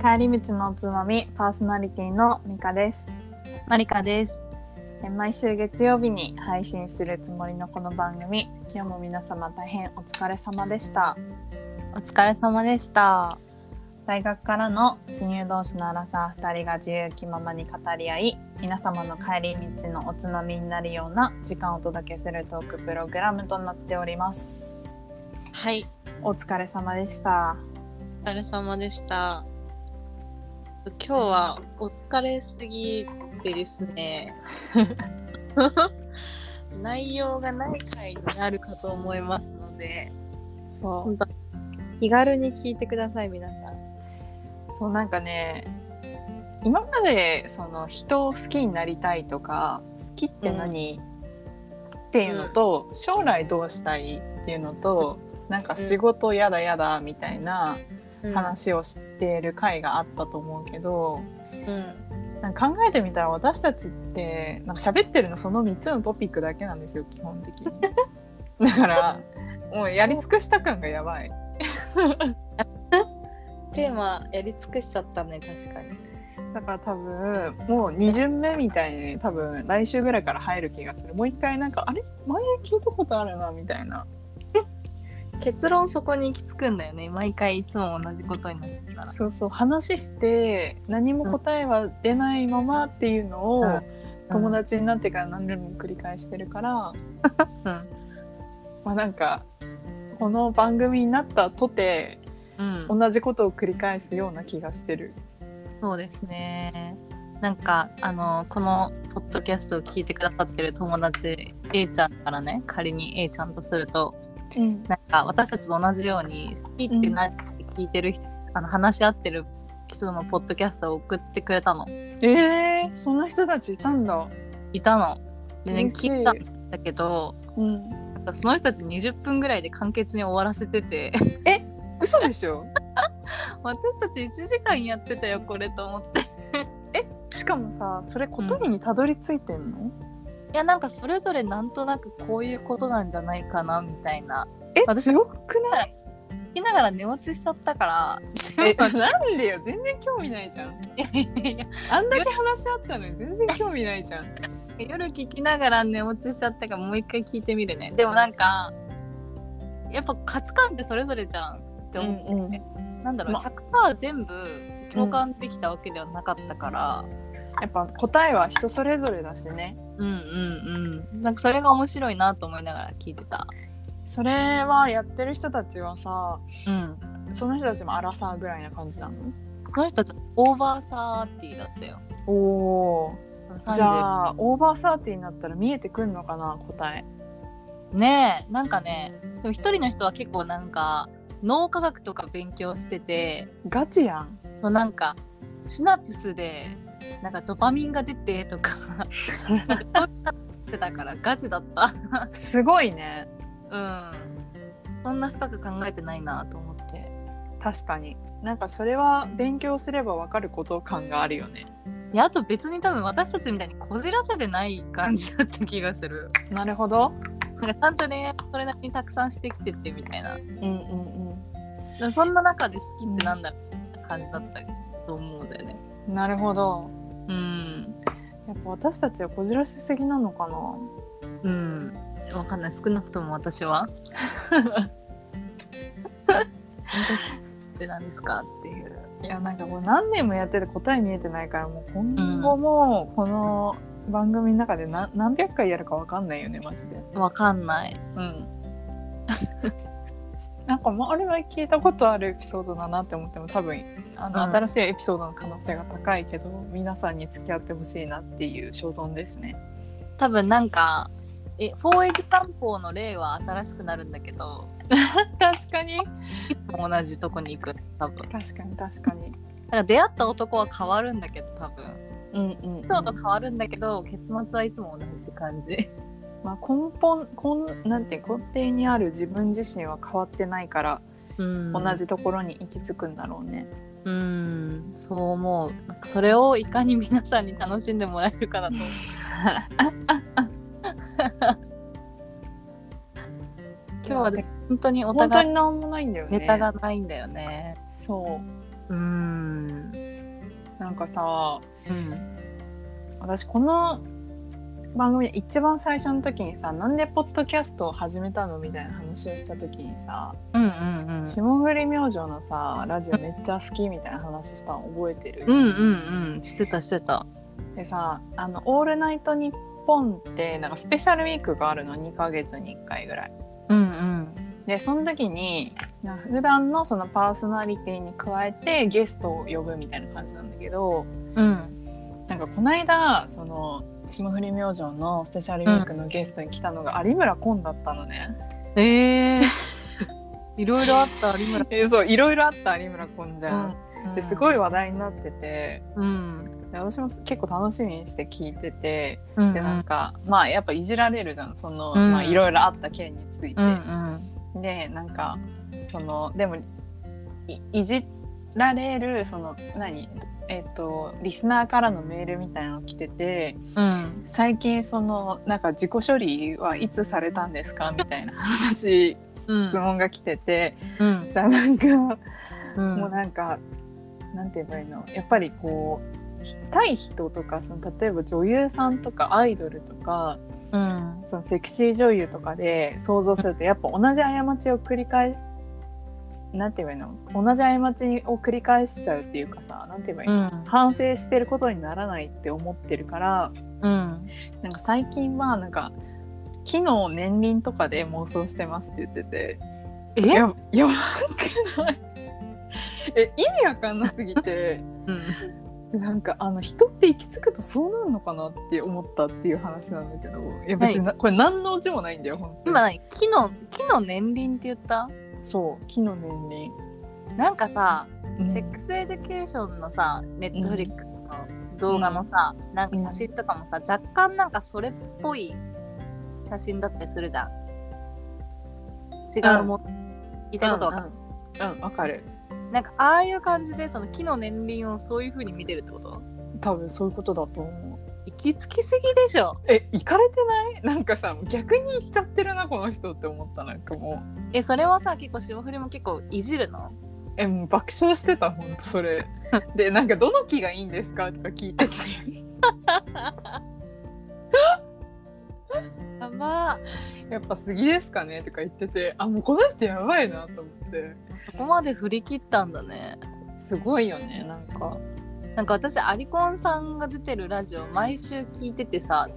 帰り道のおつまみパーソナリティのミカですマリカです。え毎週月曜日に配信するつもりのこの番組今日も皆様大変お疲れ様でしたお疲れ様でした。大学からの親友同士のアラサー2人が自由気ままに語り合い皆様の帰り道のおつまみになるような時間をお届けするトークプログラムとなっておりますはい。お疲れ様でしたお疲れ様でした。今日はお疲れすぎてですね。内容がない回になるかと思いますので、そう。気軽に聞いてください、皆さん。そうなんかね今までその人を好きになりたいとか好きって何、っていうのと、将来どうしたいっていうのとなんか仕事やだやだみたいな話をしている回があったと思うけど、うん。なんか考えてみたら私たちってなんか喋ってるのその3つのトピックだけなんですよ基本的に。だからもうやり尽くした感がやばい。テーマやり尽くしちゃったね、確かに。だから多分もう2巡目みたいに多分来週ぐらいから入る気がするもう一回なんかあれ？前聞いたことあるなみたいな結論そこに行き着くんだよね。毎回いつも同じことになってたら。そうそう話して何も答えは出ないままっていうのを、うん友達になってから何度も繰り返してるから、うん。まあなんかこの番組になったとてうん。同じことを繰り返すような気がしてる。そうですね。なんかあのこのポッドキャストを聞いてくださってる友達 A ちゃんからね仮に A ちゃんとするとうんなんか私たちと同じように好きって何って聞いてる人、あの話し合ってる人のポッドキャストを送ってくれたの。えー、そんな人たちいたんだ。いたの。でね聞い。たんだけどうん、なんかその人たち20分ぐらいで簡潔に終わらせてて。嘘でしょ？私たち1時間やってたよこれと思って。しかもさそれ答えにたどり着いてんの、いやなんかそれぞれなんとなくこういうことなんじゃないかなみたいなえ私強くない？聞きながら寝落ちしちゃったから。え なんでよ？全然興味ないじゃん。あんだけ話し合ったのに全然興味ないじゃん。夜聞きながら寝落ちしちゃったからもう一回聞いてみるね。でもなんかやっぱ価値観ってそれぞれじゃんって思って、うんうん。なんだろう、ま100%全部共感できたわけではなかったから、やっぱ答えは人それぞれだしね。うん、うんうん。なんかそれが面白いなと思いながら聞いてたそれはやってる人たちはさうん。その人たちもアラサーぐらいな感じなの？この人たちオーバーサーティーだったよ。おお30じゃあオーバーサーティーになったら見えてくんのかな答え。ねえなんかねでも一人の人は結構なんか脳科学とか勉強してて。ガチやん。そうなんかシナプスでなんかドパミンが出てとか。なんかそういうのってたからガチだった。すごいねうん。そんな深く考えてないなと思って。確かに。なんかそれは勉強すればわかること感があるよね。いやあと別に多分私たちみたいにこじらせてない感じだった気がする。なるほど。なんかちゃんと恋愛それなりにたくさんしてきててみたいな。うんうんうん。そんな中で好きってなんだろうみたいな感じだったと思うんだよね。なるほど。うん。やっぱ私たちはこじらせすぎなのかな。うんわかんない少なくとも私は 本当って何ですかっていういやなんかこう何年もやってて答え見えてないからもう今後もこの番組の中で何何百回やるかわかんないよねマジで。わかんないうん。なんかまああれは聞いたことあるエピソードだなって思っても多分あの、うん新しいエピソードの可能性が高いけど皆さんに付き合ってほしいなっていう所存ですね。多分なんかえフォーエグ担保の例は新しくなるんだけど。確かに。同じとこに行く。多分。だか確かに確かに。ら出会った男は変わるんだけど多分。うんうん、うん。人と変わるんだけど結末はいつも同じ感じ。まあ、根本根なんて根底にある自分自身は変わってないから、うん。同じところに行き着くんだろうね。うん。そう思う。なんかそれをいかに皆さんに楽しんでもらえるかなと思う 今日はね本当にお本当互いになんもないんだよね。ネタがないんだよね。そう。ーん。なんかさうん。私この番組で一番最初の時にさなんでポッドキャストを始めたのみたいな話をした時にさうんうんうん。霜降り明星のさラジオめっちゃ好きみたいな話したの覚えてる、うんうんうん。してたしてた。でさ「あのオールナイトニッポン」ってなんかスペシャルウィークがあるの2ヶ月に1回ぐらい。うんうん。でその時に普段のそのパーソナリティに加えてゲストを呼ぶみたいな感じなんだけどうん。なんかこの間その霜降り明星のスペシャルウィークのゲストに来たのが有村昆だったのね。ええ いろいろあった有村えそういろいろあった有村昆じゃん。うん。ですごい話題になってて。うんで私も結構楽しみにして聞いててうんでなんか、まあやっぱいじられるじゃん。その、うん。まあいろいろあった件について。うんうん。でなんかそのでもいいじられるその何？えっ、とリスナーからのメールみたいなの来ててうん。最近そのなんか自己処理はいつされたんですか？みたいな話、うん。質問が来ててうん。さなんか、うん。もうなんかなんて言えばいいの？やっぱりこう対人とかその例えば女優さんとかアイドルとかうん。そのセクシー女優とかで想像するとやっぱ同じ過ちを繰り返なんて言えばいいの？同じ過ちを繰り返しちゃうっていうかさなんて言えばいいの、うん。反省してることにならないって思ってるからうん。なんか最近はなんか機能年輪とかで妄想してますって言っててえ？ややばくない？え意味わかんなすぎて うんなんかあの人って行き着くとそうなるのかなって思ったっていう話なんだけど。いや別にな、これ何のオチもないんだよ本当に。今何木の木の年輪って言った？そう木の年輪、なんかさ、うん。 Sex Education のさネットフリックスの動画のさ、なんか写真とかもさ、若干なんかそれっぽい写真だったりするじゃん。違うもん、聞いたことわかる、うんうんわかるなんかああいう感じでその木の年輪をそういう風に見てるってこと？多分そういうことだと思う。行き着きすぎでしょ。え行かれてない？なんかさ逆に行っちゃってるなこの人って思ったなんかもう。えそれはさ結構霜降りも結構いじるの？えもう爆笑してたほんとそれ。でなんかどの木がいいんですか？とか聞いてて。や ばやっぱ杉ですかねとか言っててあもうこの人やばいなと思って。そこまで振り切ったんだね。すごいよねなんか、なんか私アリコンさんが出てるラジオ毎週聞いててさ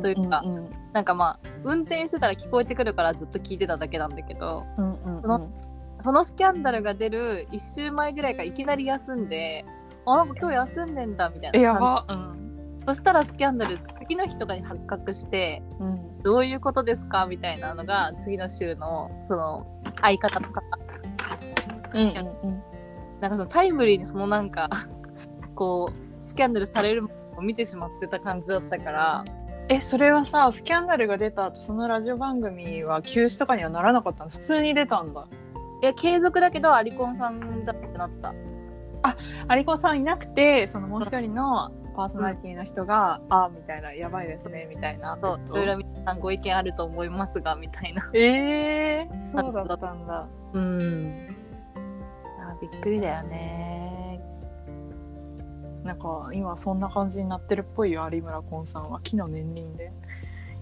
というかうんなんかまあ運転してたら聞こえてくるからずっと聞いてただけなんだけどうんうんうん。そのそのスキャンダルが出る1週前ぐらいからいきなり休んであなんか今日休んでんだみたいな感ばうん。じそしたらスキャンダル次の日とかに発覚してうんどういうことですか？みたいなのが次の週のその相方とかうんうんなんかそのタイムリーにそのなんか こうスキャンダルされるのを見てしまってた感じだったから。えそれはさスキャンダルが出た後そのラジオ番組は休止とかにはならなかったの？普通に出たんだ。いや継続だけどアリコンさんじゃなくなった。アリコさんいなくてそのもう一人のパーソナリティの人が「あみたいな「やばいですね」みたいな。そういろいろ皆さんご意見あると思いますがみたいな。えー、そうだったんだ。うん。あびっくりだよね。なんか今そんな感じになってるっぽいよ有村昆さんは。木の年輪で。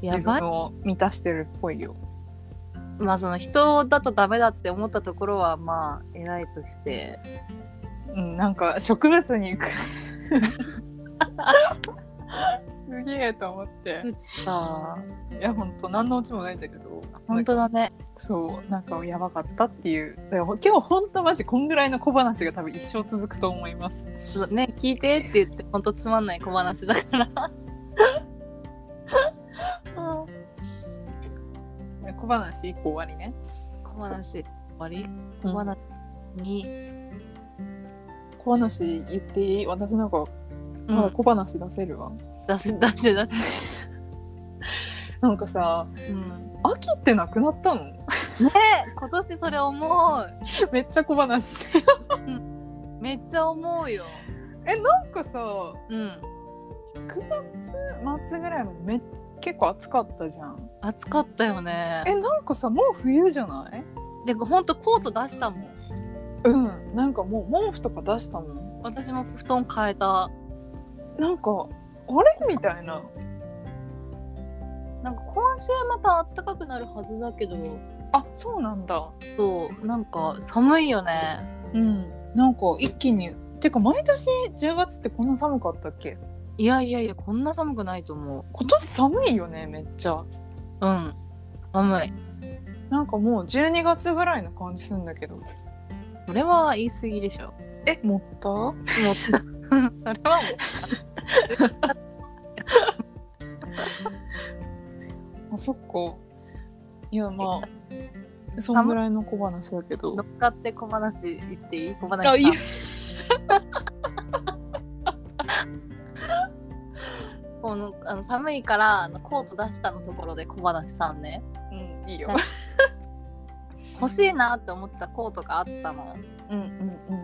自分を満たしてるっぽいよ。まあその人だとダメだって思ったところはまあ偉いとして。うんなんか植物に行く すげえと思って。さいやほんと何のオチもないんだけど。本当だね。そうなんかやばかったっていう。今日ほんとマジこんぐらいの小話が多分一生続くと思います。ね聞いてって言って本当つまんない小話だから。小話一個終わりね。小話終わり？うん。小話に、小話言っていい？私なんかうん。小話出せるわ、出せ出して出して なんかさうん。秋ってなくなったのね今年それ思う。めっちゃ小話。めっちゃ思うよ。えなんかさうん。9月末ぐらいまでめ結構暑かったじゃん。暑かったよね。えなんかさもう冬じゃない？でほんとコート出したもん。うん。なんかもう毛布とか出したもん。私も布団変えたなんかあれ？みたいな。なんか今週また暖かくなるはずだけど。あそうなんだ。そうなんか寒いよね。うん。なんか一気に。てか毎年10月ってこんな寒かったっけ？いやいやいやこんな寒くないと思今年寒いよねめっちゃ。ううん。寒い。なんかもう12月ぐらいの感じするんだけど。それは言い過ぎでしょ。え持った？もった それはも あそっか。いやまあそんぐらいの小話だけど。う乗っかって小話言っていい？小話あいいさ このあの寒いからあのコート出したのところで小話さんね。うんいいよ。欲しいなって思ってたコートがあったの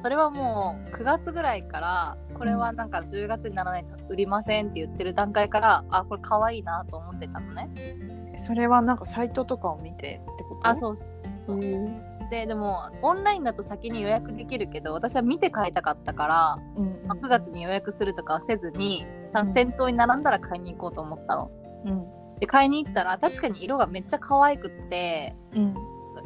それはもう9月ぐらいからこれはなんか10月にならないと売りませんって言ってる段階からあこれ可愛いなと思ってたのね。それはなんかサイトとかを見てってこと？あそうそう。ででもオンラインだと先に予約できるけど私は見て買いたかったから、うんまあ9月に予約するとかはせずにちゃうんん。店頭に並んだら買いに行こうと思ったの。うん。で買いに行ったら確かに色がめっちゃ可愛くってうん。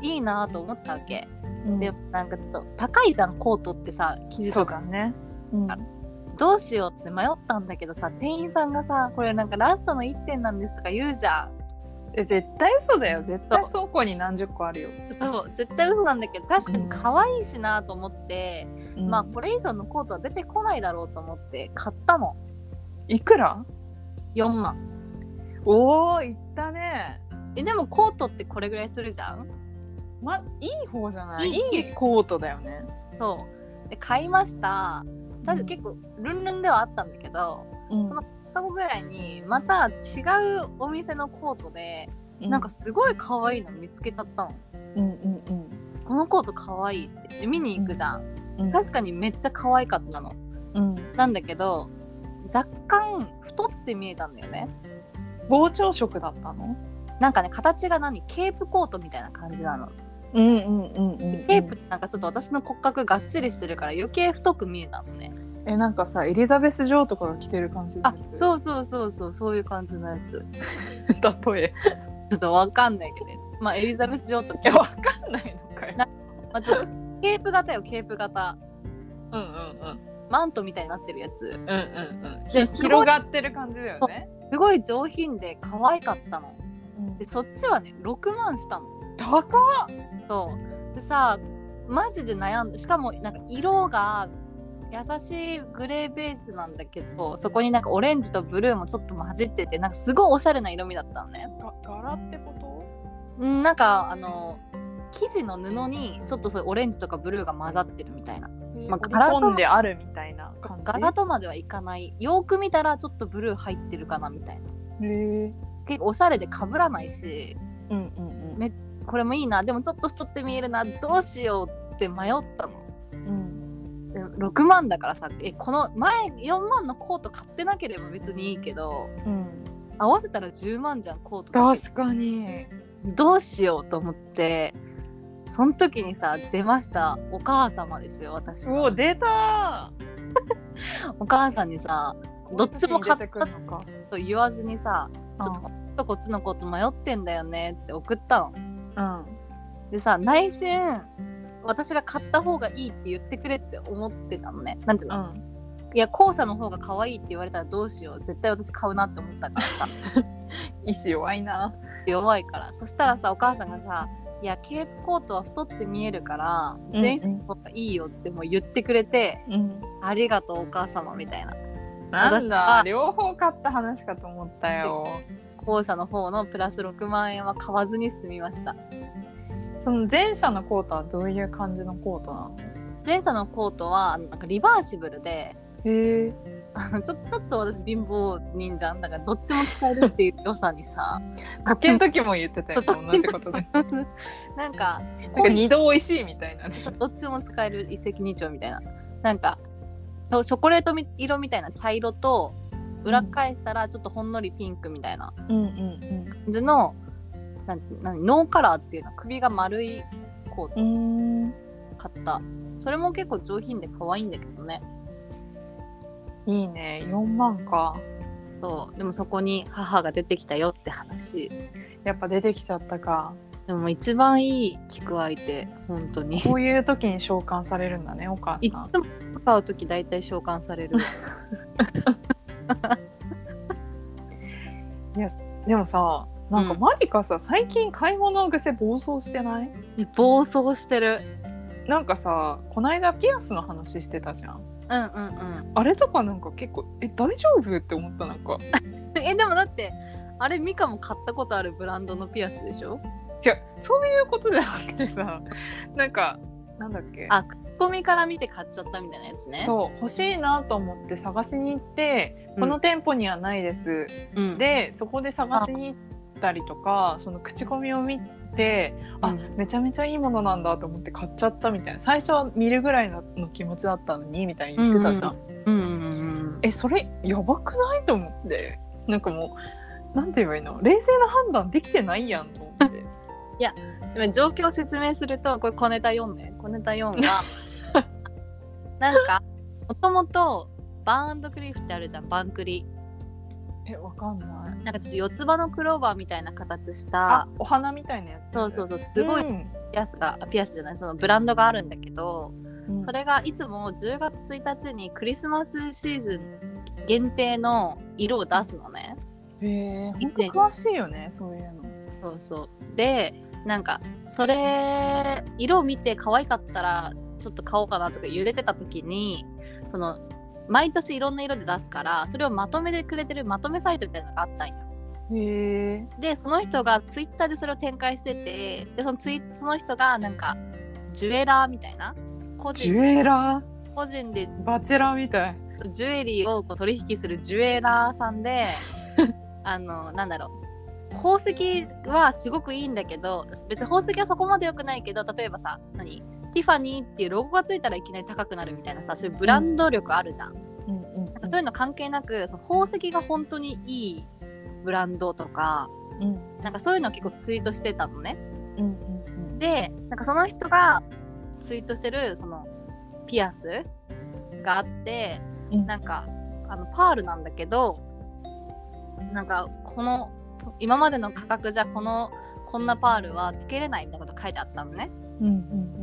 いいなと思ったわけ。うん。でなんかちょっと高いじゃんコートってさ生地とか。だね。うん。どうしようって迷ったんだけどさ店員さんがさこれなんかラストの1点なんですとか言うじゃん。え絶対嘘だよ。絶対倉庫に何十個あるよ、そう。絶対嘘なんだけど確かに可愛いしなと思って、うん。まあこれ以上のコートは出てこないだろうと思って買ったの。いくら？4万。おおいったね。えでもコートってこれぐらいするじゃん？まいい方じゃない？いい。コートだよね。そう。で買いました。ただ結構ルンルンではあったんだけどうん。その2日後ぐらいにまた違うお店のコートで、なんかすごい可愛いの見つけちゃったの。うんうんこのコート可愛いって。見に行くじゃん、うん。確かにめっちゃ可愛かったの。うん。なんだけど若干太って見えたんだよね。膨張色だったの？なんかね形が何？ケープコートみたいな感じなのうんうんうんうんケープってなんかちょっと私の骨格がっちりしてるから余計太く見えたのね。えなんかさエリザベス女王とかが着てる感じあそううそうそうそうそういう感じのやつ。例え。ちょっとわかんないけど。ねまあエリザベス女王といやわかんないのかよなまあ、ちょっとケープ型よケープ型。うんうんうん。マントみたいになってるやつ。うんうんうん。で広がってる感じだよね。すごい上品で可愛かったの。うん。でそっちはね6万したの。高っそうでさマジで悩んでしかもなんか色が優しいグレーベースなんだけどそこになんかオレンジとブルーもちょっと混じっててなんかすごいおしゃれな色味だったのね。が柄ってこと？うんなんかあの生地の布にちょっとそうオレンジとかブルーが混ざってるみたいな。まあ柄込んであるみたいな柄とまではいかない。よく見たらちょっとブルー入ってるかなみたいな。へえ結構おしゃれで被らないしうんうんうん。めこれもいいな。でもちょっと太って見えるな。どうしようって迷ったの。うん。で6万だからさえこの前4万のコート買ってなければ別にいいけどうん。合わせたら10万じゃんコート確かに。どうしようと思って。その時にさ出ましたお母様ですよ私のおお出たお母さんにさどっちも買ったと言わずにさちょっとこっちとこっちのコート迷ってんだよねって送ったのうん。でさ内心私が買った方がいいって言ってくれって思ってたのね。なんていうの、うん。いや後者の方が可愛いって言われたらどうしよう。絶対私買うなって思ったからさ。意志弱いな。弱いから。そしたらさお母さんがさ「いやケープコートは太って見えるから全身の方がいいよ」ってもう言ってくれて、うん。ありがとうお母様みたいな。なん私だは両方買った話かと思ったよ 後者の方のプラス6万円は買わずに済みました。その前者のコートはどういう感じのコートなの？前者のコートはなんかリバーシブルでへえ。ちょちょっと私貧乏人じゃん。だからどっちも使えるっていう良さにさ。かけん時も言ってたよ同じことで なんか二度美味しいみたいなね。どっちも使える一石二鳥みたいな。なんかチョコレートみ色みたいな茶色と裏返したらちょっとほんのりピンクみたいな感じのなんなんノーカラーっていうのは首が丸いコート。買った。それも結構上品で可愛いんだけどね。いいね。4万か。そう。でもそこに母が出てきたよって話。やっぱ出てきちゃったか。でも一番いい聞く相手本当に。こういう時に召喚されるんだねお母いつさんも買う時大体召喚される でもさなんかうん。マリカさ、最近買い物癖暴走してない？暴走してる。なんかさこないだピアスの話してたじゃん。うんうんうん。あれとかなんか結構え大丈夫？って思ったなんか。えでもだってあれミカも買ったことあるブランドのピアスでしょ？違うそういうことじゃなくてさなんかなんだっけ？あ口コミから見て買っちゃったみたいなやつね。そう欲しいなと思って探しに行って、うん。この店舗にはないです。うん、でそこで探しに行ったりとかその口コミを見てあ、うん。めちゃめちゃいいものなんだと思って買っちゃったみたいな。最初は見るぐらいの気持ちだったのにみたいに言ってたじゃん、うん。うんうんえそれやばくないと思って。なんかもうなんて言えばいいの？冷静な判断できてないやんと思って。でも状況を説明するとこれ小ネタ4ね。小ネタ4は なんかもともとバーンドクリフってあるじゃんバンクリ。えわかんない。なんかちょっと四つ葉のクローバーみたいな形したあお花みたいなやつ。そうそうそうすごいうん。ピアスが、あピアスじゃないそのブランドがあるんだけど、うん。それがいつも10月1日にクリスマスシーズン限定の色を出すのね。へえ詳しいよねそういうの。そうそう。でなんかそれ色を見て可愛かったらちょっと買おうかなとか揺れてた時にその毎年いろんな色で出すからそれをまとめてくれてるまとめサイトみたいなのがあったんよ。でその人がツイッターでそれを展開しててでそのツイその人がなんかジュエラーみたいな個ジ人ュエラ個人でーバチェラーみたい。ジュエリーをこう取引するジュエラーさんで あのなんだろう。宝石はすごくいいんだけど別に宝石はそこまで良くないけど例えばさ何？ティファニーっていうロゴがついたらいきなり高くなるみたいなさそういうブランド力あるじゃん、うん。うん。そういうの関係なくその宝石が本当にいいブランドとかうん。なんかそういうのを結構ツイートしてたのね。うん。うん。でなんかその人がツイートしてるそのピアスがあってうん。なんかあのパールなんだけどなんかこの今までの価格じゃこのこんなパールはつけれないみたいなこと書いてあったのね。うんうんうん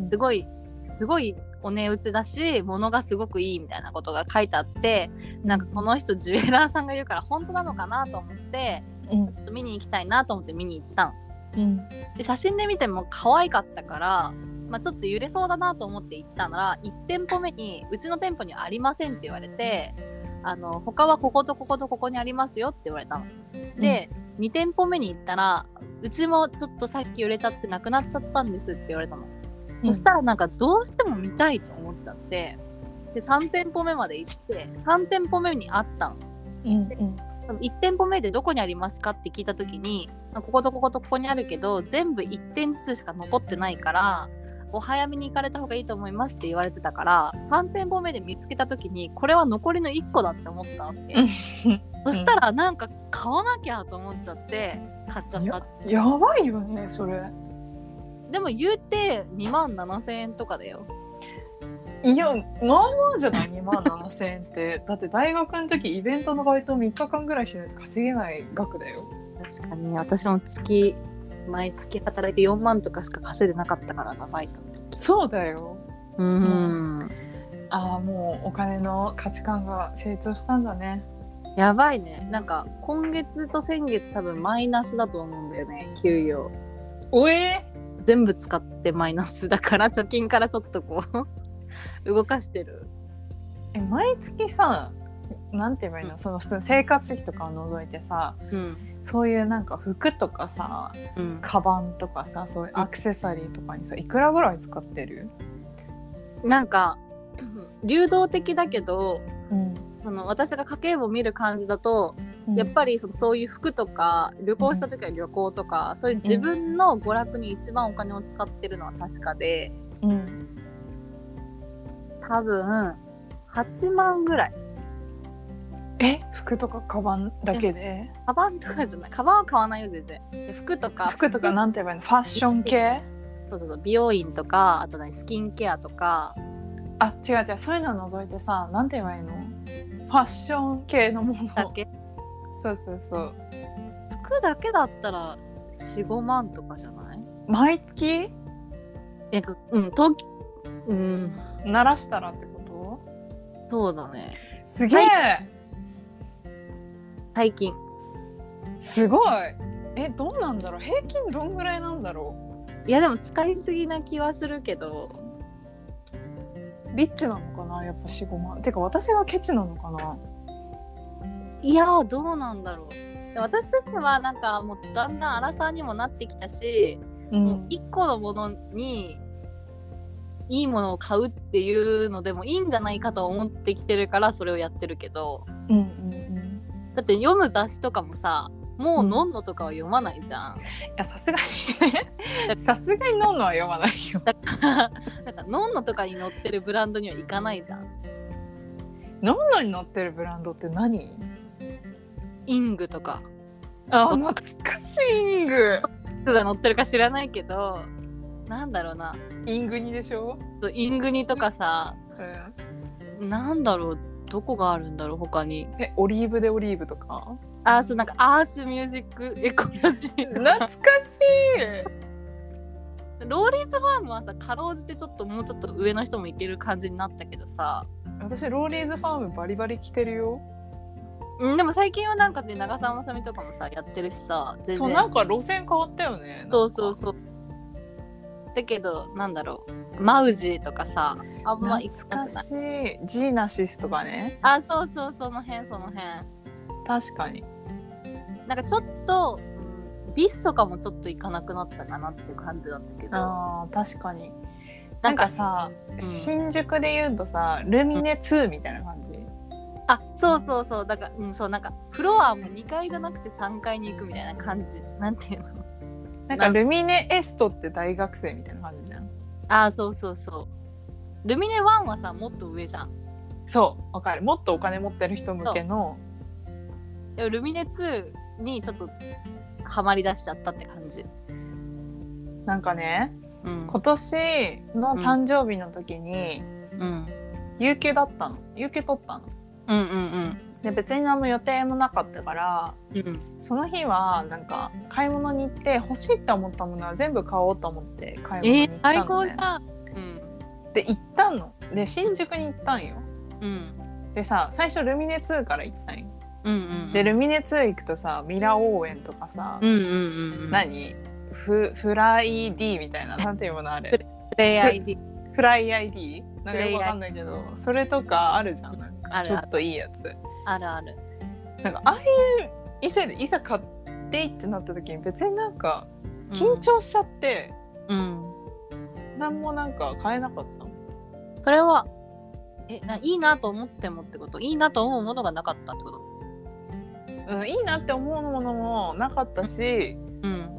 すごいすごいお値打ちだし物がすごくいいみたいなことが書いてあってなんかこの人ジュエラーさんが言うから本当なのかなと思ってうん。ちょっと見に行きたいなと思って見に行ったのうん。で写真で見ても可愛かったから、まあ、ちょっと揺れそうだなと思って行ったなら1店舗目にうちの店舗にはありませんって言われてあの他はこことこことここにありますよって言われたの。で、2店舗目に行ったらうちもちょっとさっき売れちゃってなくなっちゃったんですって言われたの。そしたらなんかどうしても見たいと思っちゃって。で3店舗目まで行って3店舗目にあったの。うんうん。その1店舗目でどこにありますかって聞いた時にこことこことここにあるけど全部1点ずつしか残ってないからお早めに行かれた方がいいと思いますって言われてたから3店舗目で見つけた時にこれは残りの1個だって思ったわけ、うん。そしたらなんか買わなきゃと思っちゃって買っちゃったやばいよねそれ。でも言うて2万7000円とかだよ。いやまあまあじゃない？2万7000円って。だって大学の時イベントのバイト3日間ぐらいしないと稼げない額だよ。確かに。私も月毎月働いて4万とかしか稼いでなかったからなバイトの時。そうだよ。うん。ああもうお金の価値観が成長したんだねやばいね。なんか今月と先月多分マイナスだと思うんだよね、給与。おえ全部使ってマイナスだから 貯金からちょっとこう 動かしてる。え毎月さなんて言えばいいの、うんその生活費とかを除いてさうん。そういうなんか服とかさうん。カバンとかさそういうアクセサリーとかにさいくらぐらい使ってる？なんか 流動的だけど、うんその私が家計簿を見る感じだと、やっぱりそのそういう服とか旅行した時は旅行とか、そういう自分の娯楽に一番お金を使ってるのは確かで、り、うん、多分8万ぐらい。え？服とかカバンだけで？カバンとかじゃない。カバンは買わないよ全然。で服とか服とかなんて言えばいいの？ファッション系？そうそうそう。美容院とかあと何スキンケアとか。あ違う違う。そういうのを除いてさなんて言えばいいの？ファッション系のもの。だけ？そうそうそう。服だけだったら45万とかじゃない？毎月？なんかうん東京うん。鳴らしたらってこそうだね。とすげえ、最近。すごい。えどうなんだろう？平均どんぐらいなんだろいやでも使いすぎな気はするけど。うリッチなのかな？やっぱ45万。てか私がケチなのかな？いやーどうなんだろう。で私としてはなんかもうだんだん荒さにもなってきたし、うもう1個のものにいいものを買うっていうのでもいいんじゃないかと思ってきてるからそれをやってるけど。うんうんうん。だって読む雑誌とかもさもうのんのとかは読まないじゃん。いやさすがにね。さすがにノンノは読まないよ。だからなんかのんのとかに載ってるブランドには行かないじゃん。ノンノに載ってるブランドって何？イングとか。あ懐かしいイング。服が載ってるか知らないけどなんだろうな。イングニでしょ、イングニとかさうん、なんだろう。どこがあるんだろう他に。えオリーブでオリーブとか？あそうなんかアースミュージックエコロジー懐かしい。ローリーズファームはさかろうじてちょっともうちょっと上の人もいける感じになったけどさ。私ローリーズファームバリバリ着てるよ。うんでも最近はなんかね長澤まさみとかもさやってるしさ全然。そうなんか路線変わったよねそうそうそう。だけどなんだろうマウジーとかさあんま懐かしい。ジーナシスとかね。あそうそうその辺その辺確かに。なんかちょっと、うんビスとかもちょっと行かなくなったかなっていう感じだったけど。あー確かに。なんんなかかさ、ん。新宿で言うとさルミネ2みたいな感じ、あそうそうそう。だからうんそうなんかフロアも2階じゃなくて3階に行くみたいな感じ。なんていうの？なんかルミネエストって大学生みたいな感じじゃん？あそうそうそう。ルミネ1はさもっと上じゃん。そうわかる。もっとお金持ってる人向けのでもルミネ2にちょっとハマりだしちゃったって感じ。なんかねうん。今年の誕生日の時にうん。有給だったの。有給取ったの。うんうんで別に何も予定もなかったからうん。うんその日はなんか買い物に行って欲しいって思ったものは全部買おうと思って買い物にえー、行ったの、ね。最高だ。うん。で行ったの。で新宿に行ったんよ。うん。でさ最初ルミネ2から行ったんようんうんでルミネ2行くとさミラ応援とかさ、うんうんうんうん。何？フフライ D みたいななんていうものあれ？プレイ ID フライ ID なんかよくわかんないけフどそれとかあるじゃん。なんある。かちょっといいやつ。あるある。なんかああいう店でいざ買っていってなった時に別になんか緊張しちゃって、うん。何もなんか買えなかったの？それはえないいなと思ってもってこと？いいなと思うものがなかったってこと？うん、いいなって思うものもなかったしうん。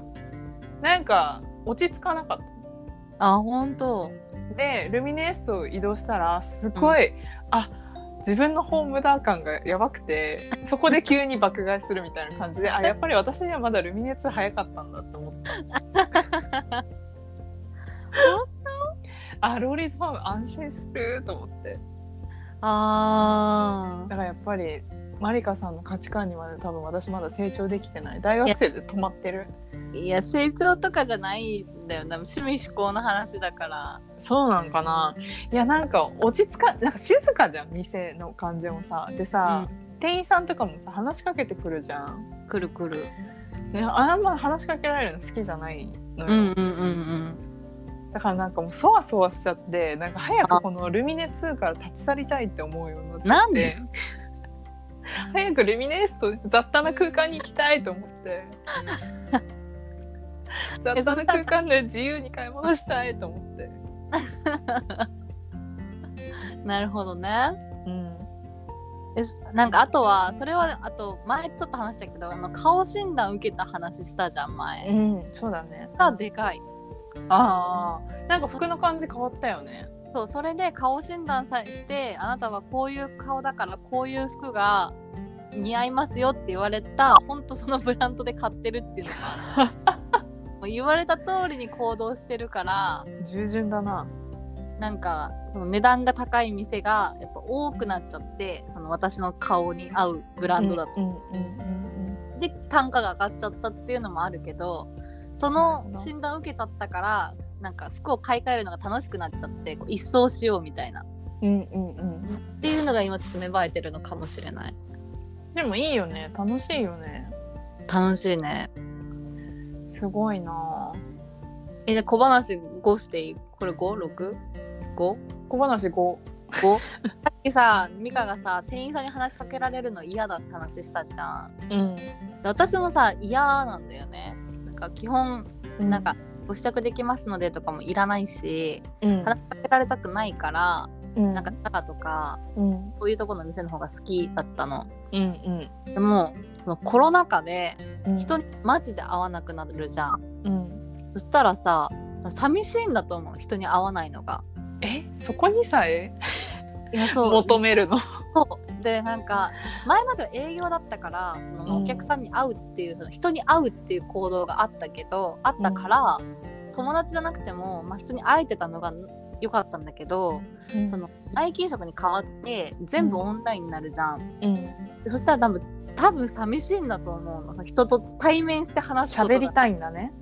なんか落ち着かなかっあ本当。たでルミネエスト移動したらすごい、あ自分のホームダー感がやばくて そこで急に爆買いするみたいな感じであ やっぱり私にはまだルミネ2早かったんだって思った。あローリーズファーム安心すると思って。あだからやっぱりマリカさんの価値観にまで多分私まだ成長できてない。大学生で止まってる。ーいや成長とかじゃないんだよでも趣味嗜好の話だから。そうなんかな。いやなんか落ち着かなんか静かじゃん店の感じもさ。でさ、店員さんとかもさ話しかけてくるじゃん、くるくる。ね、あんま話しかけられるの好きじゃないのよ、うんうんうんうん。だからなんかもうそわそわしちゃってなんか早くこのルミネ2から立ち去りたいって思うようになって。なんで？早くルミネエスト雑多な空間に行きたいと思って。雑多な空間で自由に買い物したいと思って。なるほどね。うん。なんかあとはそれはあと前ちょっと話したけどあの顔診断受けた話したじゃん前。うんそうだね。がでかい。ああなんか服の感じ変わったよねそうそれで顔診断さえしてあなたはこういう顔だからこういう服が似合いますよって言われたほんとそのブランドで買ってるっていうのが もう言われた通りに行動してるから従順だな。なんかその値段が高い店がやっぱ多くなっちゃってその私の顔に合うブランドだと、で単価が上がっちゃったっていうのもあるけどその診断受けちゃったからなんか服を買い替えるのが楽しくなっちゃってこう一掃しようみたいな。っうんうんうん。うんていうのが今ちょっと芽生えてるのかもしれない。でもいいよね。楽しいよね。楽しいね。すごいな。えじゃあ小話5していい？これ 5?6?5? 小話5 5? さっきさ美香がさ店員さんに話しかけられるの嫌だって話したじゃん。うん。で私もさ嫌なんだよね。なんか基本なんかご試着できますのでとかもいらないしうん。話しかけられたくないからうん。なんかタラとかうん。そういうとこの店の方が好きだったの。うん。でもそのコロナ禍でうん。人にマジで会わなくなるじゃん。うん。そしたらさ寂しいんだと思う人に会わないのが。え？そこにさえ？いやそう。求めるの。そうでなんか前までは営業だったからそのお客さんに会うっていう、その人に会うっていう行動があったけどあったから、友達じゃなくても、まあ、人に会えてたのが良かったんだけど、その内勤職に変わって全部オンラインになるじゃん。うん。でそしたら多分多分寂しいんだと思うの。人と対面して話すことが。喋りたいんだね。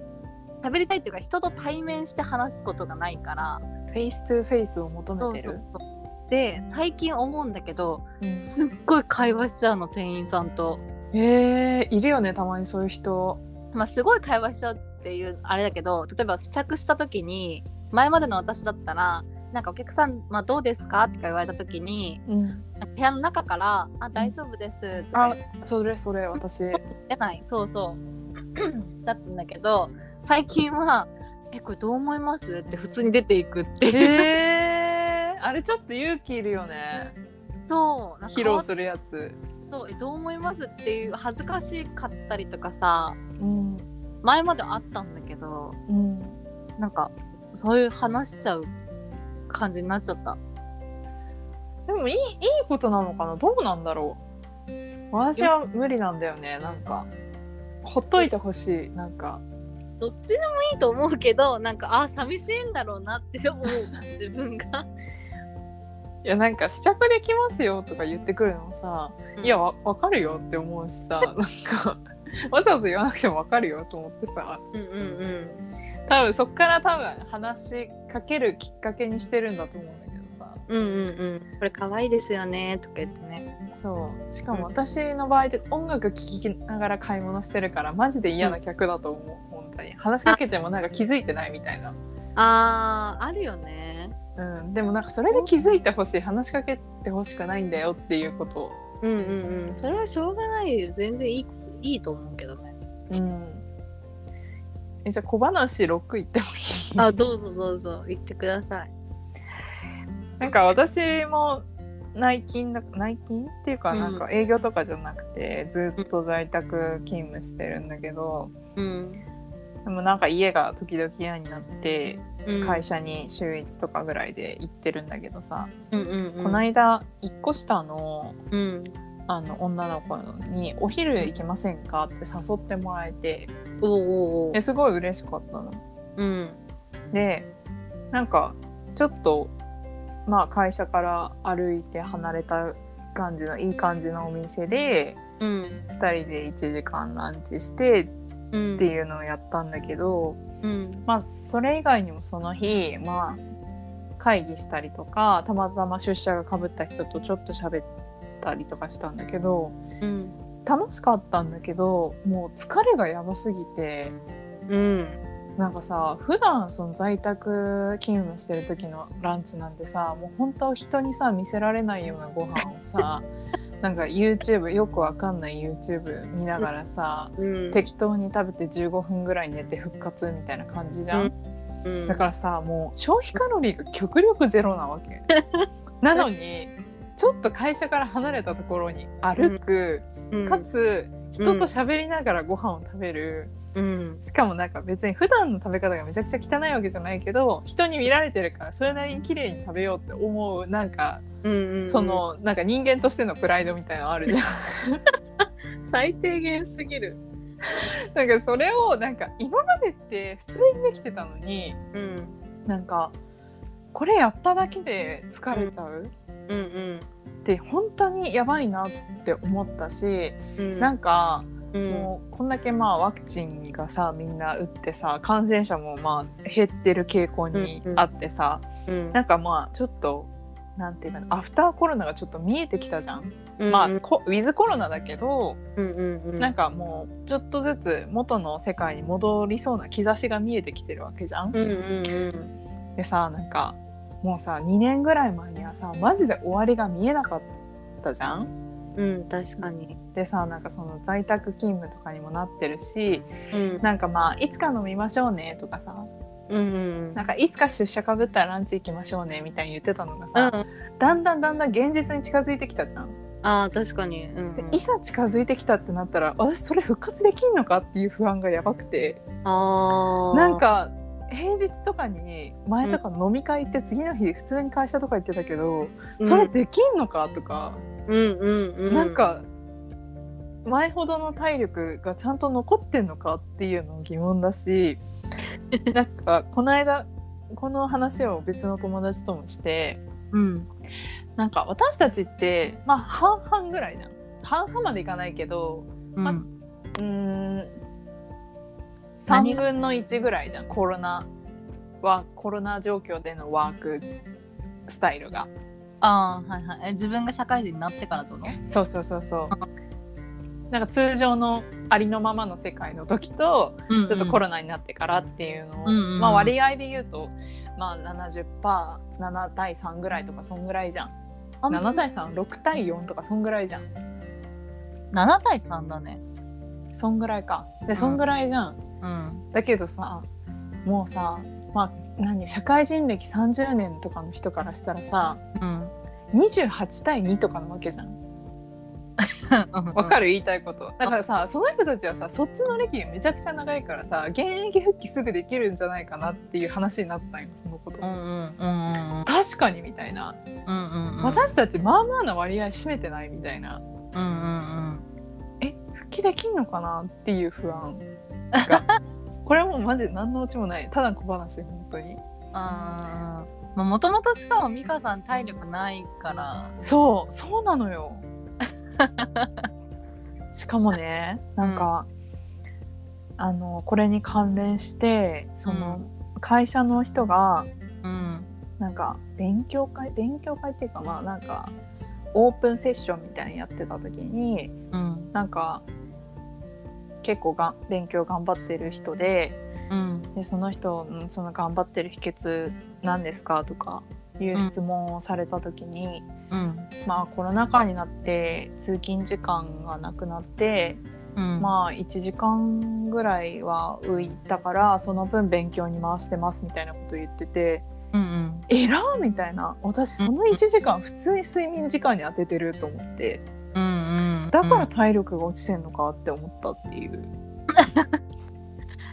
喋りたいっていうか人と対面して話すことがないから。Face to face を求めてる。そうそうで最近思うんだけどうん。すっごい会話しちゃうの店員さんと。えー、いるよねたまにそういう人。まあ、すごい会話しちゃうっていうあれだけど例えば試着した時に前までの私だったらなんかお客さん、まあ、どうですかとか言われた時にうん。部屋の中から「あ大丈夫です」とかあそれそれ私。言えない。そうそう。だったんだけど最近は「えこれどう思います?」って普通に出ていくっていう、えー、あれちょっと勇気いるよね。そう披露するやつ。そうえどう思いますっていう恥ずかしかったりとかさ。うん。前まであったんだけどうん。なんかそういう話しちゃう感じになっちゃった。でもいいいいことなのかな？どうなんだろう。私は無理なんだよね。なんかほっといてほしい。なんか。どっちでもいいと思うけどなんかあ寂しいんだろうなって思う。自分が。いやなんか試着できますよとか言ってくるのさ、いやわ分かるよって思うしさなんか わざわざ言わなくても分かるよと思ってさ。うんうんうん。多分そっから多分話しかけるきっかけにしてるんだと思うんだけどさ。うんうんうん。これ可愛いですよねとか言ってね。そう。しかも私の場合で音楽聴きながら買い物してるからマジで嫌な客だと思う、本当に話しかけてもなんか気づいてないみたいな、あーあるよね。うん、でもなんかそれで気づいてほしい。話しかけてほしくないんだよっていうこと。をうんうんうん。それはしょうがない。よ全然いいこといいと思うけどね。うん。えじゃあ小話6言ってもいい？あどうぞどうぞ。言ってください。なんか私も内勤だ内勤っていうかうん。なんか営業とかじゃなくて、ずっと在宅勤務してるんだけど。うん。でもなんか家が時々嫌になってうん、会社に週1とかぐらいで行ってるんだけどさ、うんうんうん、この間1個下のうん。あの女の子に「お昼行きませんか?」って誘ってもらえて。ですごい嬉しかったの。うん。でなんかちょっとまあ会社から歩いて離れた感じのいい感じのお店でうん。2人で1時間ランチしてうんっていうのをやったんだけど、うん。まあそれ以外にもその日まあ会議したりとかたまたま出社がかぶった人とちょっと喋ったりとかしたんだけどうん楽しかったんだけどもう疲れがやばすぎてうん。なんかさ普段その在宅勤務してる時のランチなんてさもう本当人にさ見せられないようなご飯をさ なんか YouTube よくわかんない YouTube 見ながらさ、うん。適当に食べて15分ぐらい寝て復活みたいな感じじゃん、うん。だからさもう消費カロリーが極力ゼロなわけ。なのにちょっと会社から離れたところに歩く、うん。かつ人と喋りながらご飯を食べる、うん。しかもなんか別に普段の食べ方がめちゃくちゃ汚いわけじゃないけど人に見られてるからそれなりに綺麗に食べようって思うなんか、うんうんそのなんか人間としてのプライドみたいなのあるじゃん。最低限すぎる。なんかそれをなんか今までって普通にできてたのにうんなんかこれやっただけで疲れちゃう、うんうん。って本当にやばいなって思ったし、うん。なんかうんもうこんだけまあワクチンがさみんな打ってさ感染者もまあ減ってる傾向にあってさ、うんなんかまあちょっとなんていうかなアフターコロナがちょっと見えてきたじゃん。うんまあこウィズコロナだけど、うんうんうんなんかもうちょっとずつ元の世界に戻りそうな兆しが見えてきてるわけじゃん。うんうんうんでさなんかもうさ2年ぐらい前にはさマジで終わりが見えなかったじゃん。うん確かに。でさなんかその在宅勤務とかにもなってるしうん。なんかまあいつか飲みましょうねとかさうんうんなんかいつか出社かぶったらランチ行きましょうねみたいに言ってたのがうさ、ん。だんだんだんだん現実に近づいてきたじゃん。ああ確かに。うんいざ近づいてきたってなったら私それ復活できんのかっていう不安がやばくて。ああなんか平日とかに前とか飲み会行って次の日普通に会社とか行ってたけど、それできんのかとか、うんうんうんなんか前ほどの体力がちゃんと残ってんのかっていうのも疑問だし なんかこの間この話を別の友達ともしてうん。なんか私たちってまあ半々ぐらいじゃん半々までいかないけどまうん。うーん何3分の1ぐらいじゃんコロナはコロナ状況でのワークスタイルがああはいはい。え自分が社会人になってからどのそうそうそうそう。なんか通常のありのままの世界の時とちちょっとコロナになってからっていうのを、うんうんまあ割合で言うとまあ 70%7 対3ぐらいとかそんぐらいじゃん。7対36対4とかそんぐらいじゃん。7対3だね。そんぐらいか。でそんぐらいじゃん、うん。だけどさもうさまあ何社会人歴30年とかの人からしたらさうん。28対2とかなわけじゃん。わかる？る言いたいこと。だからさその人たちはさそっちの歴がめちゃくちゃ長いからさ現役復帰すぐできるんじゃないかなっていう話になったんよそのこと、うんうんうんうん確かにみたいな、うんうんうん。私たちまあまあな割合占めてないみたいな。うんうん。え復帰できんのかなっていう不安が これはもうマジで何のうちもない。ただの小話本当に。ああもともとしかも美香さん体力ないから。そうそうなのよ。しかもねなんか、あのこれに関連してその、会社の人がうん。なんか勉強会勉強会っていうかまあなんかオープンセッションみたいにやってた時にうん。なんか結構が勉強頑張ってる人でうん。でその人うんその頑張ってる秘訣何ですかとかいう質問をされた時に、うん。まあコロナ禍になって通勤時間がなくなって、うん。まあ1時間ぐらいは浮いたからその分勉強に回してますみたいなこと言っててうんうん。えらみたいな。私その1時間普通に睡眠時間に当ててると思ってだから体力が落ちてんのかって思ったっていう。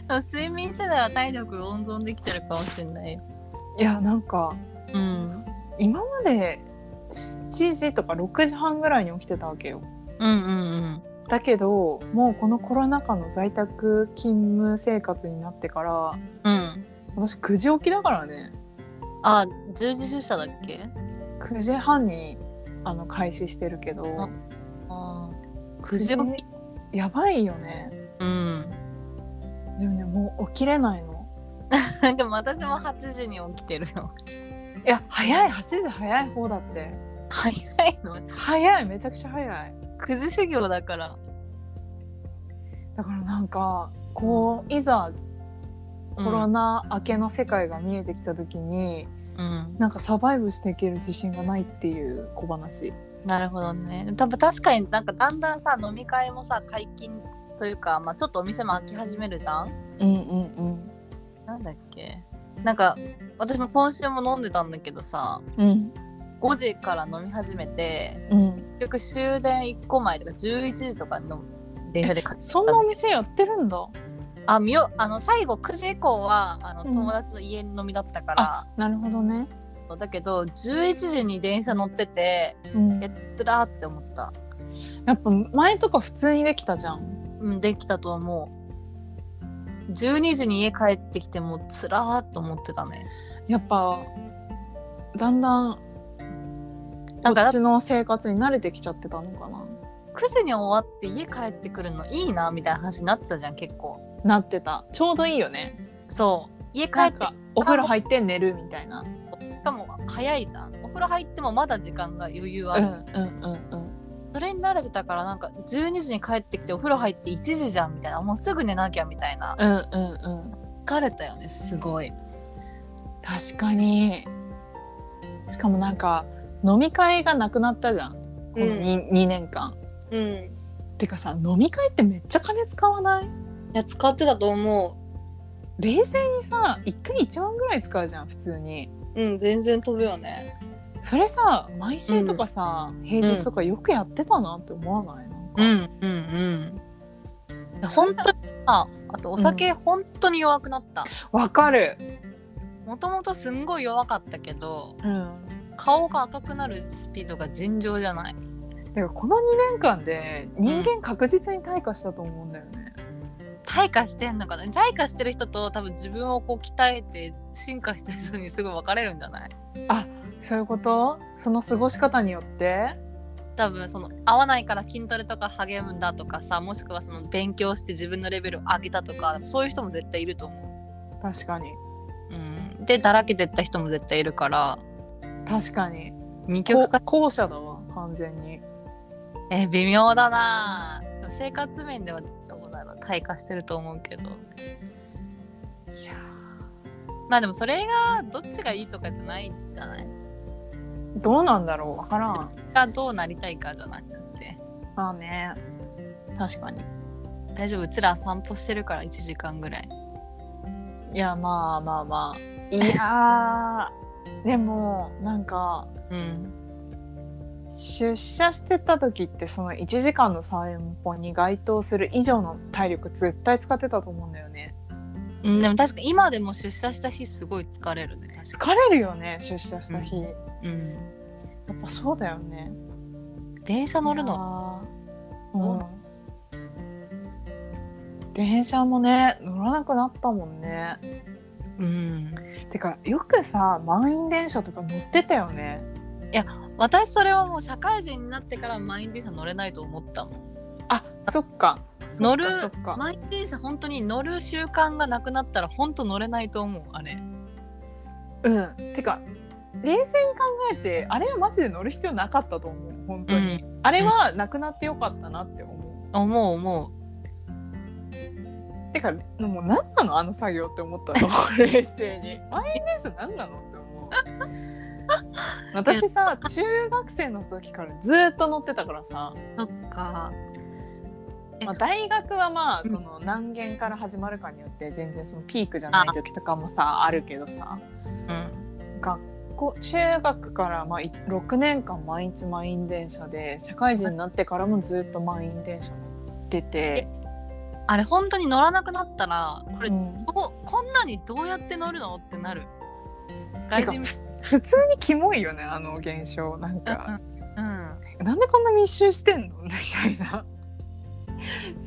睡眠世代は体力温存できてるかもしれない。よいやなんかうん。今まで7時とか6時半ぐらいに起きてたわけよ。うんうんだけどもうこのコロナ禍の在宅勤務生活になってからうん。うん私9時起きだからね。あ10時出社だっけ？9時半にあの開始してるけど9時起き。やばいよね。うん。でもねもう起きれないの。でも私も8時に起きてるよ。いや早い。8時早い方だって。早いの？早い。めちゃくちゃ早い。9時修行だから。だからなんかこういざコロナ明けの世界が見えてきた時に、うん。なんかサバイブしていける自信がないっていう小話なるほどね。多分確かになんかだんだんさ飲み会もさ解禁というか、まあ、ちょっとお店も開き始めるじゃん？うんうんうん。なんだっけ？なんか私も今週も飲んでたんだけどさうん。5時から飲み始めてうん。結局終電1個前とか11時とかの電車で帰っそんなお店やってるんだ？あみよあの最後9時以降はあのうん。友達の家飲みだったから、なるほどねだけど11時に電車乗っててうん。えつらーって思った。やっぱ前とか普通にできたじゃん。うん、できたと思う。12時に家帰ってきてもうつらーっと思ってたね。やっぱだんだんなんかこっちの生活に慣れてきちゃってたのかな。9時に終わって家帰ってくるのいいなみたいな話になってたじゃん結構。なってた。ちょうどいいよね。そう。家帰ってお風呂入って寝るみたいな。しかも早いじゃん。お風呂入ってもまだ時間が余裕ある、うんうんうんうん。それに慣れてたからなんか12時に帰ってきてお風呂入って1時じゃんみたいな。もうすぐ寝なきゃみたいな。うんうんうん。疲れたよねすごい。確かに。しかもなんか飲み会がなくなったじゃん。この 2,、2年間。うん。てかさ飲み会ってめっちゃ金使わない？いや使ってたと思冷静にさ1回1万ぐらい使うじゃん普通にううん全然飛ぶよね。それさ毎週とかさ、平日とかよくやってたなって思わない？なんか、うんうんうん。いや本当にさあとお酒本当に弱くなった。わかる。もともとすんごい弱かったけどうん。顔が赤くなるスピードが尋常じゃないてかこの2年間で人間確実に退化したと思うんだよね、退化してんのかな？退化してる人と多分自分をこう鍛えて進化した人にすごい分かれるんじゃない？そういうこと？その過ごし方によって？多分その合わないから筋トレとか励むんだとかさもしくはその勉強して自分のレベルを上げたとかそういう人も絶対いると思確かに。う、うん、でだらけてった人も絶対いるから。確かに。二極化。こ後者だわ完全に。え微妙だな。生活面では退化してると思うけど。いやまあでもそれがどっちがいいとかじゃないんじゃない？どうなんだろうわからん。がどうなりたいかじゃなくて。まあね。確かに。大丈夫？うちら散歩してるから1時間ぐらい。いやまあまあまあ。いやー。でもなんかうん出社してた時ってその1時間の散歩に該当する以上の体力絶対使ってたと思うんだよね。うん、でも確か今でも出社した日すごい疲れるね確か疲れるよね出社した日、やうん。っぱそうだよね。電車乗るの？のうん。電車もね乗らなくなったもんね。うん。てかよくさ満員電車とか乗ってたよね私それはもう社会人になってから満員電車乗れないと思ったもん。あそっか。乗る満員電車本当に乗る習慣がなくなったら本当乗れないと思うあれ。うん。てか冷静に考えてあれはマジで乗る必要なかったと思う本当に、あれはなくなってよかったなって思う、思う思てかもう何なのあの作業って思ったの 冷静に。満員電車何なのって思う 私さ中学生の時からずっと乗ってたからさ、うそっか。えまあ、大学はまあその何軒から始まるかによって全然そのピークじゃない時とかもさあるけどさ。うん。学校中学からまあい6年間毎日満員電車で社会人になってからもずっと満員電車乗ってて、あれ本当に乗らなくなったらこれ、うん。こんなにどうやって乗るの？ってなる。外人普通にキモいよねあの現象。なんか、うんなんでこんな密集してんの？みたいな。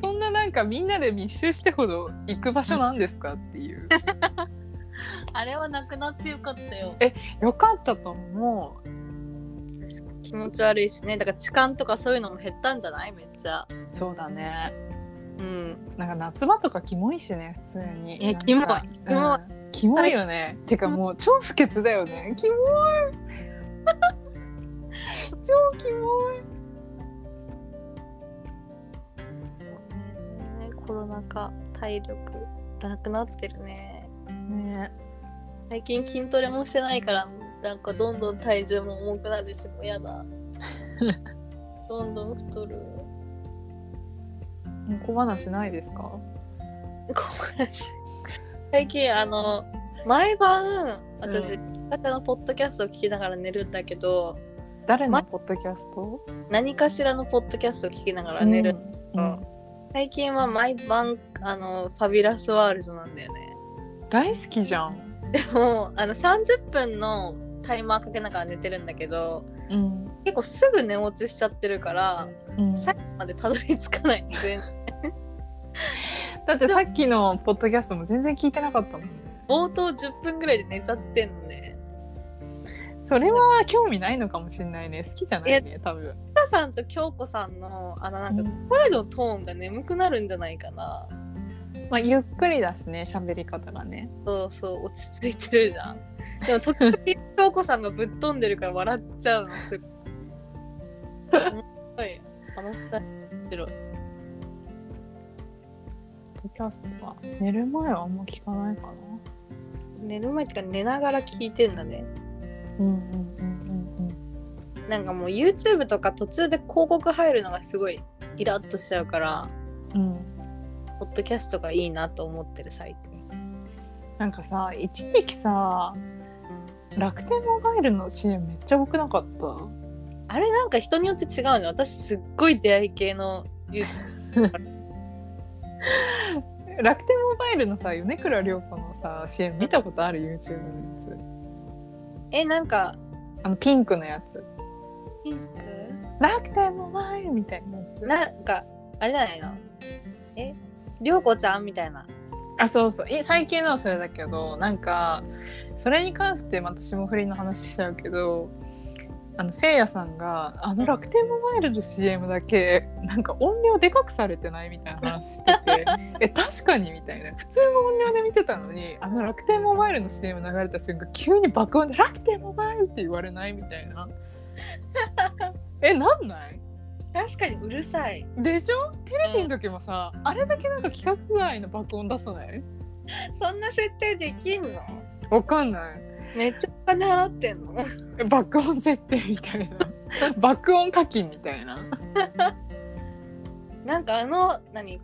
そんななんかみんなで密集してほど行く場所なんですかっていう。あれはなくなってよかったよ。よかったと思う。気持ち悪いしね。だから痴漢とかそういうのも減ったんじゃない？めっちゃ。そうだね。うん。なんか夏場とかキモいしね普通に。えキモい。キモい。うんキモいよね。てかもう超不潔だよね。キモい。超キモい。ねコロナ禍体力なくなってるね。ね。最近筋トレもしてないからなんかどんどん体重も重くなるしもうやだ。どんどん太る。小話ないですか？小話最近あの毎晩私、う方のポッドキャストを聞きながら寝るんだけど誰のまポッドキャスト？何かしらのポッドキャストを聞きながら寝る、うん最近は毎晩あのファビュラスワールドなんだよね。大好きじゃん。でもあの30分のタイマーかけながら寝てるんだけどうん、結構すぐ寝落ちしちゃってるからうん、最後までたどり着かない全然だってさっきのポッドキャストも全然聞いてなかったもんね。冒頭10分ぐらいで寝ちゃってんのね。それは興味ないのかもしれないね。好きじゃないね多分。タさんと京子さんのあのなんかうん。声のトーンが眠くなるんじゃないかな、まあゆっくりだしね喋り方がね。そうそう落ち着いてるじゃん。でも時々京子さんがぶっ飛んでるから笑っちゃうのすごい。面白い。あの二人面白いキャストは寝る前はあんま聞かないかな。寝る前ってか寝ながら聞いてんだね。うんうんうんなんかもう YouTube とか途中で広告入るのがすごいイラッとしちゃうからうん。うんポッドキャストがいいなと思ってる最近、なんかさ一時期さ楽天モバイルの CM めっちゃ多くなかった？あれなんか人によって違うの私すっごい出会い系の YouTube 楽天モバイルのさ米倉涼子のさ CM 見たことある？YouTube のやえなんか。つあのピンクのやつ。ピンク？楽天モバイルみたいなやつ。なんかあれじゃないのえ？りょうこちゃんみたいな。あそうそう。い最近のはそれだけどなんかそれに関して私も不倫の話しちゃうけどあのせいやさんがあの楽天モバイルの CM だけなんか音量でかくされてないみたいな話してて え確かにみたいな。普通の音量で見てたのにあの楽天モバイルの CM 流れた瞬間急に爆音で「楽天モバイル」って言われないみたいな。えなんない？確かにうるさい。でしょ？テレビの時もさ、あれだけなんか規格外の爆音出さない？そんな設定できんの？わかんない。めっちゃお金払ってんの？え 爆音設定みたいな。爆音課金みたいな。なんかあの何？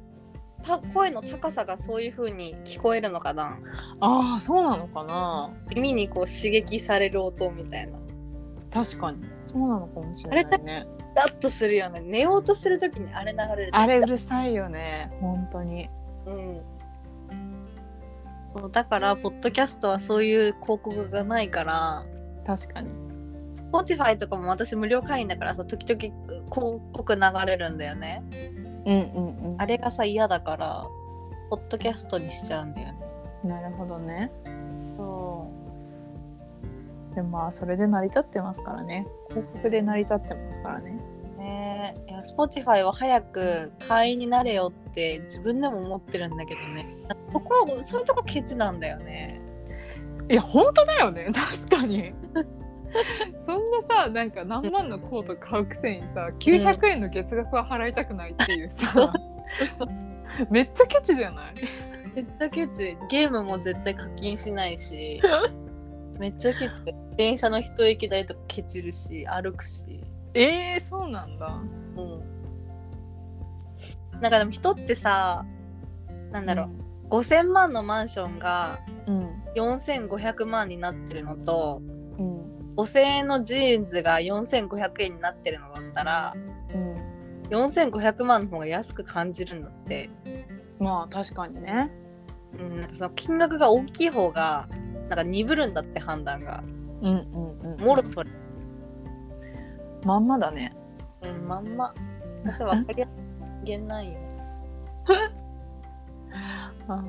た声の高さがそういう風に聞こえるのかな？ああそうなのかな。耳にこう刺激される音みたいな。確かに。そうなのかもしれないね。ダッとするよね。寝ようとしてる時にあれ流れるとあれうるさいよね。本当に。うんそうだからポッドキャストはそういう広告がないから。確かに。Spotify とかも私無料会員だからさ時々広告流れるんだよね。うんうんうん。あれがさ嫌だからポッドキャストにしちゃうんだよね。なるほどね。そでもまあそれで成り立ってますからね。広告で成り立ってますからね。うね。えいや Spotify は早く会員になれよって自分でも思ってるんだけどね。そこそういうとこケチなんだよね。いや本当だよね。確かに。そんなさなんか何万のコート買うくせにさ900円の月額は払いたくないっていうさ、そう めっちゃケチじゃない？めっちゃケチ。ゲームも絶対課金しないし。めっちゃケチ。電車の一駅代とかケチるし歩くしえー、そうなんだ。うん。なんかでも人ってさなんだろう、5000万のマンションがうん。4500万になってるのとうん。5000円のジーンズが4500円になってるのだったらうん。4500万の方が安く感じるんだって、まあ確かにね。うん、なんかその金額が大きい方がなんか鈍るんだって判断が。うんうんうん。もろそれまんまだね。うんまんま。私は分かりやすいなんよ。あ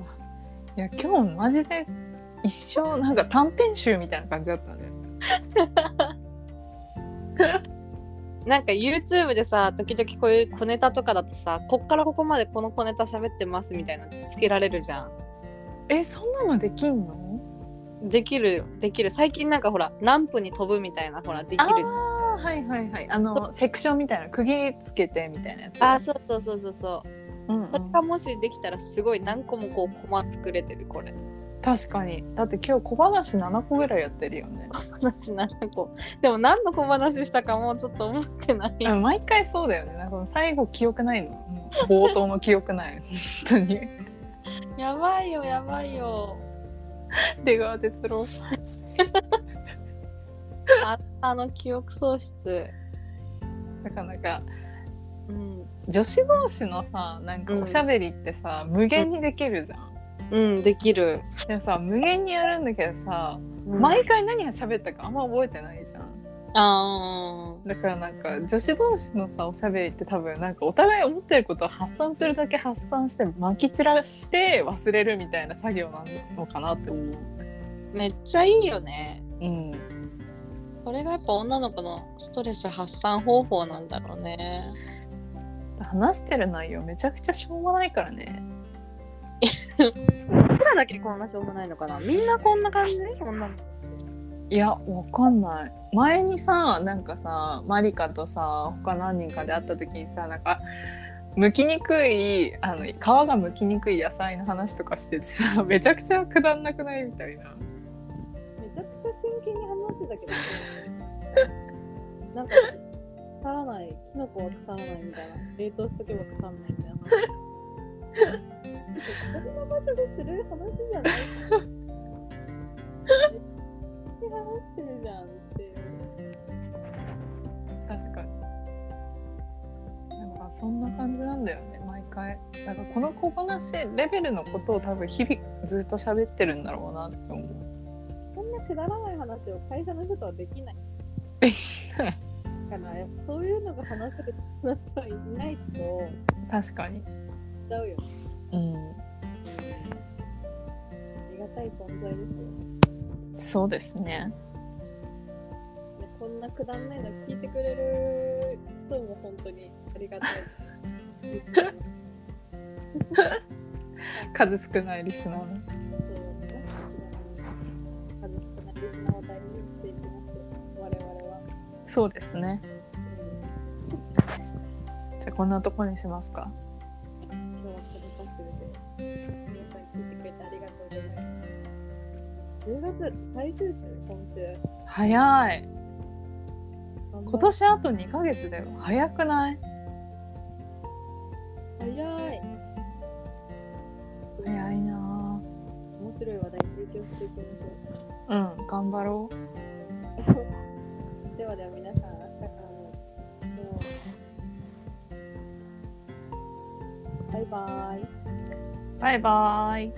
いや今日マジで一生なんか短編集みたいな感じだったね。なんか YouTube でさ時々こういう小ネタとかだとさこっからここまでこの小ネタ喋ってますみたいなのつけられるじゃん。えそんなのできんの？できるよできる。最近なんかほら何分に飛ぶみたいなほらできある。あはいはいはい。あのセクションみたいな区切りつけてみたいなやつ。あそうそうそうそうそう。うんうん。それがもしできたらすごい何個もこうコマ作れてるこれ。確かに。だって今日小話7個ぐらいやってるよね。話7個。でも何の小話したかもうちょっと思ってない。あ毎回そうだよね。なんか最後記憶ないの。冒頭の記憶ない。本当に。やばいよやばいよ 出川哲朗ああの記憶喪失。なかなか。うん、女子同士のさなんかおしゃべりってさ、無限にできるじゃん、うん、できる、でもさ無限にやるんだけどさ、うん。毎回何が喋ったかあんま覚えてないじゃんあだからなんか女子同士のさおしゃべりって多分なんかお互い思ってることを発散するだけ発散してまき散らして忘れるみたいな作業なのかなって思う。めっちゃいいよね。うん、これがやっぱ女の子のストレス発散方法なんだろうね。話してる内容めちゃくちゃしょうもないからね。僕らだけこんなしょうもないのかな。みんなこんな感じ？女の子いやわかんない。前にさなんかさマリカとさ他何人かで会った時にさなんか剥きにくいあの皮が剥きにくい野菜の話とかしててさめちゃくちゃくだんなくないみたいな。めちゃくちゃ真剣に話してたけど。なんか腐らないキノコは腐らないみたいな。冷凍しとけば腐らないみたいな。話こんな場所でする？話じゃない？してるじゃんって確かに。なんかそんな感じなんだよね毎回。なんかこの小話レベルのことを多分日々ずっと喋ってるんだろうなって思う。こんなくだらない話を会社の人とはできない。できないからやっぱそういうのが話せる友達はいないと。確かに。しちゃうよねうん。ありがたい存在ですよそうですね。ねこんなくだんないの聞いてくれる人も本当にありがたい。数少ないリスナーの。数少ないリスナーを大事にしていきます。よ、我々は。そうですね。じゃあこんなとこにしますか月最終週、今週。早い今年あと2ヶ月だよ早くない？早い。早いな面白い話題提供していきましょぁうん頑張ろうう。ではでは皆さん、明日からも。もうバイバイ。バイバイ